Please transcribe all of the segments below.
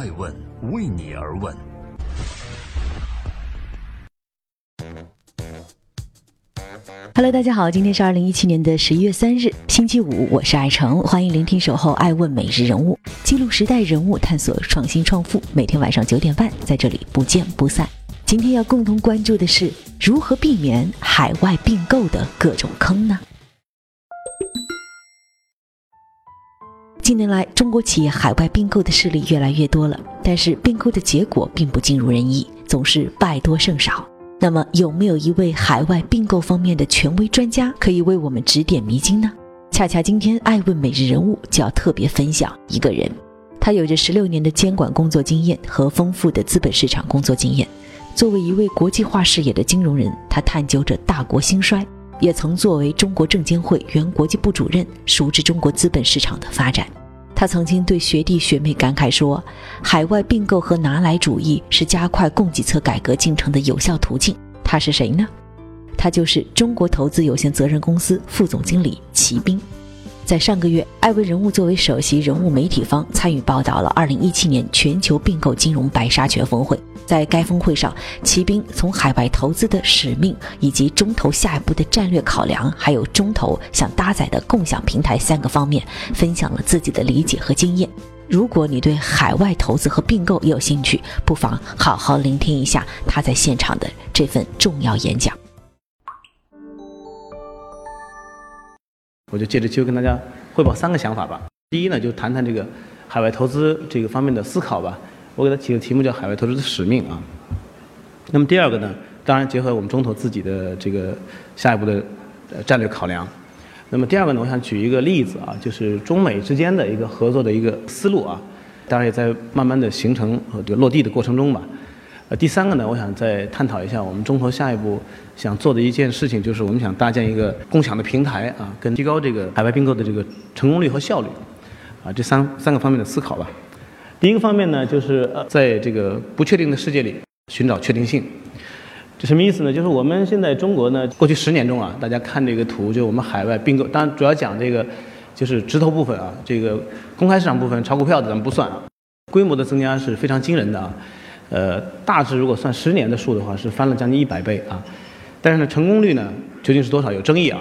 爱问为你而问。Hello，大家好，今天是二零一七年的十一月三日，星期五，我是爱成，欢迎聆听守候爱问每日人物，记录时代人物，探索创新创富，每天晚上九点半在这里不见不散。今天要共同关注的是如何避免海外并购的各种坑呢？近年来，中国企业海外并购的事例越来越多了，但是并购的结果并不尽如人意，总是败多胜少。那么有没有一位海外并购方面的权威专家可以为我们指点迷津呢？恰恰今天爱问每日人物就要特别分享一个人，他有着十六年的监管工作经验和丰富的资本市场工作经验。作为一位国际化视野的金融人，他探究着大国兴衰，也曾作为中国证监会原国际部主任，熟知中国资本市场的发展。他曾经对学弟学妹感慨说：“海外并购和拿来主义是加快供给侧改革进程的有效途径。”他是谁呢？他就是中国投资有限责任公司副总经理齐斌。在上个月，艾维人物作为首席人物媒体方参与报道了2017年全球并购金融白沙泉峰会。在该峰会上，骑兵从海外投资的使命，以及中投下一步的战略考量，还有中投想搭载的共享平台三个方面，分享了自己的理解和经验。如果你对海外投资和并购也有兴趣，不妨好好聆听一下他在现场的这份重要演讲。我就借着机会跟大家汇报三个想法吧。第一呢，就谈谈这个海外投资这个方面的思考吧。我给他起个题目叫“海外投资的使命”啊。那么第二个呢，当然结合我们中投自己的这个下一步的战略考量。那么第二个呢，我想举一个例子啊，就是中美之间的一个合作的一个思路啊，当然也在慢慢的形成和这个落地的过程中吧。呃，第三个呢，我想再探讨一下我们中投下一步想做的一件事情，就是我们想搭建一个共享的平台啊，跟提高这个海外并购的这个成功率和效率啊，这三三个方面的思考吧。第一个方面呢，就是呃，在这个不确定的世界里寻找确定性，这什么意思呢？就是我们现在中国呢，过去十年中啊，大家看这个图，就我们海外并购，当然主要讲这个就是直投部分啊，这个公开市场部分炒股票的咱们不算啊，规模的增加是非常惊人的啊，呃，大致如果算十年的数的话，是翻了将近一百倍啊，但是呢，成功率呢究竟是多少有争议啊，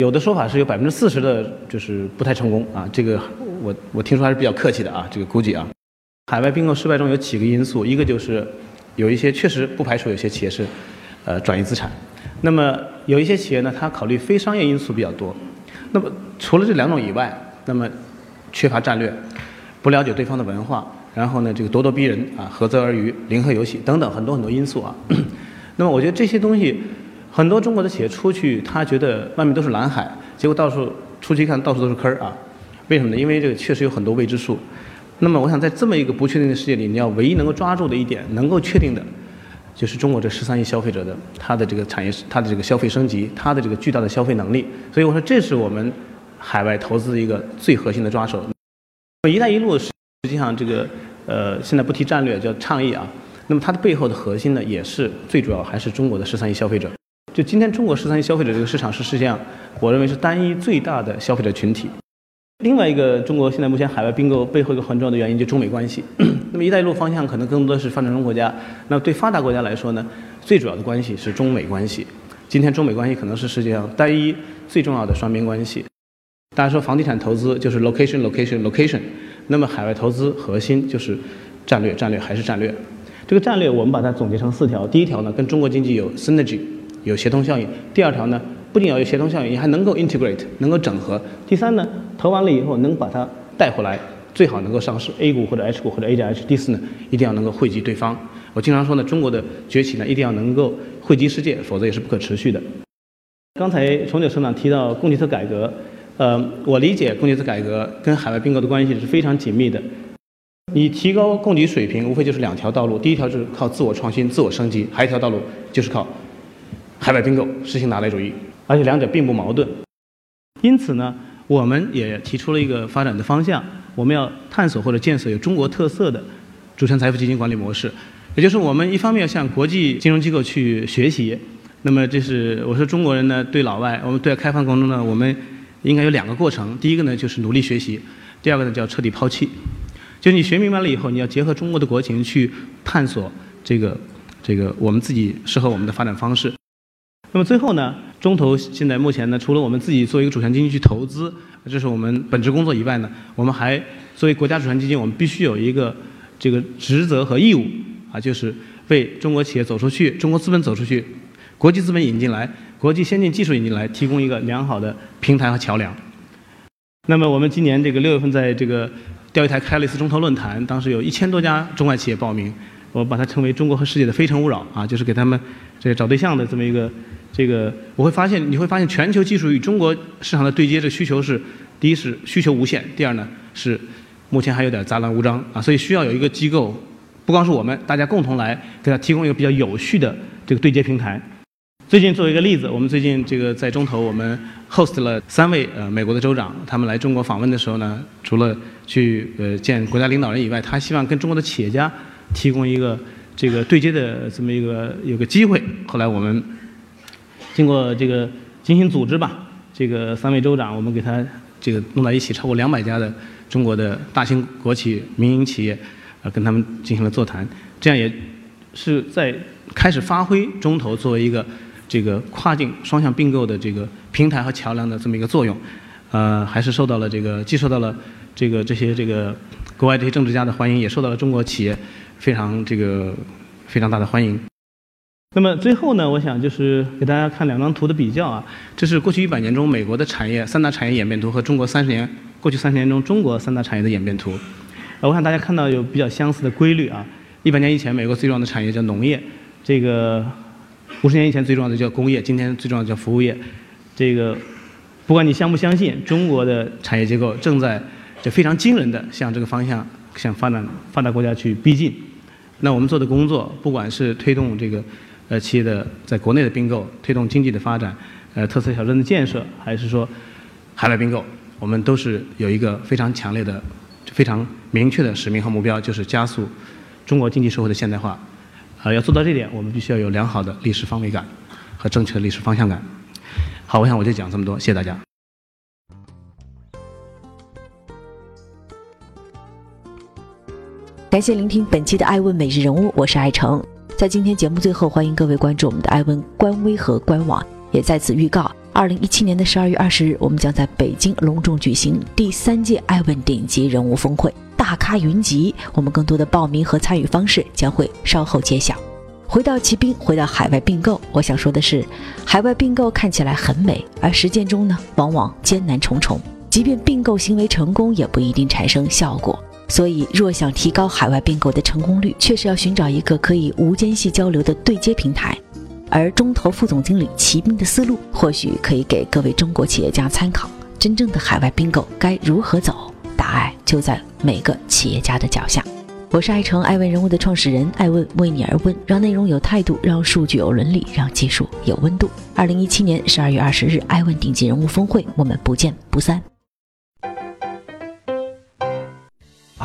有的说法是有百分之四十的，就是不太成功啊，这个我我听说还是比较客气的啊，这个估计啊。海外并购失败中有几个因素，一个就是有一些确实不排除有些企业是呃转移资产，那么有一些企业呢，它考虑非商业因素比较多。那么除了这两种以外，那么缺乏战略，不了解对方的文化，然后呢这个咄咄逼人啊，合则而渔，零和游戏等等很多很多因素啊。那么我觉得这些东西，很多中国的企业出去，他觉得外面都是蓝海，结果到处出去一看，到处都是坑儿啊。为什么呢？因为这个确实有很多未知数。那么，我想在这么一个不确定的世界里，你要唯一能够抓住的一点，能够确定的，就是中国这十三亿消费者的他的这个产业，他的这个消费升级，他的这个巨大的消费能力。所以我说，这是我们海外投资的一个最核心的抓手。“一带一路”实际上这个呃，现在不提战略，叫倡议啊。那么它的背后的核心呢，也是最主要还是中国的十三亿消费者。就今天中国十三亿消费者这个市场是世界上，我认为是单一最大的消费者群体。另外一个，中国现在目前海外并购背后一个很重要的原因，就中美关系。那么“一带一路”方向可能更多的是发展中国家。那对发达国家来说呢，最主要的关系是中美关系。今天中美关系可能是世界上单一最重要的双边关系。大家说房地产投资就是 location location location，那么海外投资核心就是战略战略还是战略。这个战略我们把它总结成四条：第一条呢，跟中国经济有 synergy，有协同效应；第二条呢。不仅要有协同效应，你还能够 integrate，能够整合。第三呢，投完了以后能把它带回来，最好能够上市 A 股或者 H 股或者 A 加 H。第四呢，一定要能够惠及对方。我经常说呢，中国的崛起呢，一定要能够惠及世界，否则也是不可持续的。刚才崇九省长提到供给侧改革，呃，我理解供给侧改革跟海外并购的关系是非常紧密的。你提高供给水平，无非就是两条道路：第一条就是靠自我创新、自我升级；还有一条道路就是靠海外并购实行拿来主义。而且两者并不矛盾，因此呢，我们也提出了一个发展的方向，我们要探索或者建设有中国特色的主权财富基金管理模式，也就是我们一方面要向国际金融机构去学习，那么这是我说中国人呢对老外，我们对外开放过程中呢，我们应该有两个过程，第一个呢就是努力学习，第二个呢叫彻底抛弃。就你学明白了以后，你要结合中国的国情去探索这个这个我们自己适合我们的发展方式。那么最后呢，中投现在目前呢，除了我们自己做一个主权基金去投资，这是我们本职工作以外呢，我们还作为国家主权基金，我们必须有一个这个职责和义务啊，就是为中国企业走出去、中国资本走出去、国际资本引进来、国际先进技术引进来，提供一个良好的平台和桥梁。那么我们今年这个六月份在这个钓鱼台开了一次中投论坛，当时有一千多家中外企业报名，我把它称为中国和世界的非诚勿扰啊，就是给他们这个找对象的这么一个这个，我会发现你会发现全球技术与中国市场的对接，这需求是第一是需求无限，第二呢是目前还有点杂乱无章啊，所以需要有一个机构，不光是我们，大家共同来给他提供一个比较有序的这个对接平台。最近作为一个例子，我们最近这个在中投，我们 host 了三位呃美国的州长，他们来中国访问的时候呢，除了去呃见国家领导人以外，他希望跟中国的企业家提供一个这个对接的这么一个有个机会。后来我们经过这个精心组织吧，这个三位州长，我们给他这个弄到一起，超过两百家的中国的大型国企、民营企业，呃，跟他们进行了座谈，这样也是在开始发挥中投作为一个。这个跨境双向并购的这个平台和桥梁的这么一个作用，呃，还是受到了这个既受到了这个这些这个国外这些政治家的欢迎，也受到了中国企业非常这个非常大的欢迎。那么最后呢，我想就是给大家看两张图的比较啊，这是过去一百年中美国的产业三大产业演变图和中国三十年过去三十年中中国三大产业的演变图。我想大家看到有比较相似的规律啊。一百年以前，美国最重要的产业叫农业，这个。五十年以前最重要的叫工业，今天最重要的叫服务业。这个不管你相不相信，中国的产业结构正在就非常惊人的向这个方向向发展发达国家去逼近。那我们做的工作，不管是推动这个呃企业的在国内的并购，推动经济的发展，呃特色小镇的建设，还是说海外并购，我们都是有一个非常强烈的、非常明确的使命和目标，就是加速中国经济社会的现代化。啊，要做到这点，我们必须要有良好的历史方位感和正确的历史方向感。好，我想我就讲这么多，谢谢大家。感谢聆听本期的《爱问每日人物》，我是爱成。在今天节目最后，欢迎各位关注我们的爱问官微和官网，也在此预告：二零一七年的十二月二十日，我们将在北京隆重举行第三届爱问顶级人物峰会。大咖云集，我们更多的报名和参与方式将会稍后揭晓。回到骑兵，回到海外并购，我想说的是，海外并购看起来很美，而实践中呢，往往艰难重重。即便并购行为成功，也不一定产生效果。所以，若想提高海外并购的成功率，确实要寻找一个可以无间隙交流的对接平台。而中投副总经理齐兵的思路，或许可以给各位中国企业家参考。真正的海外并购该如何走？答案就在每个企业家的脚下。我是爱成爱问人物的创始人，爱问为你而问，让内容有态度，让数据有伦理，让技术有温度。二零一七年十二月二十日，爱问顶级人物峰会，我们不见不散。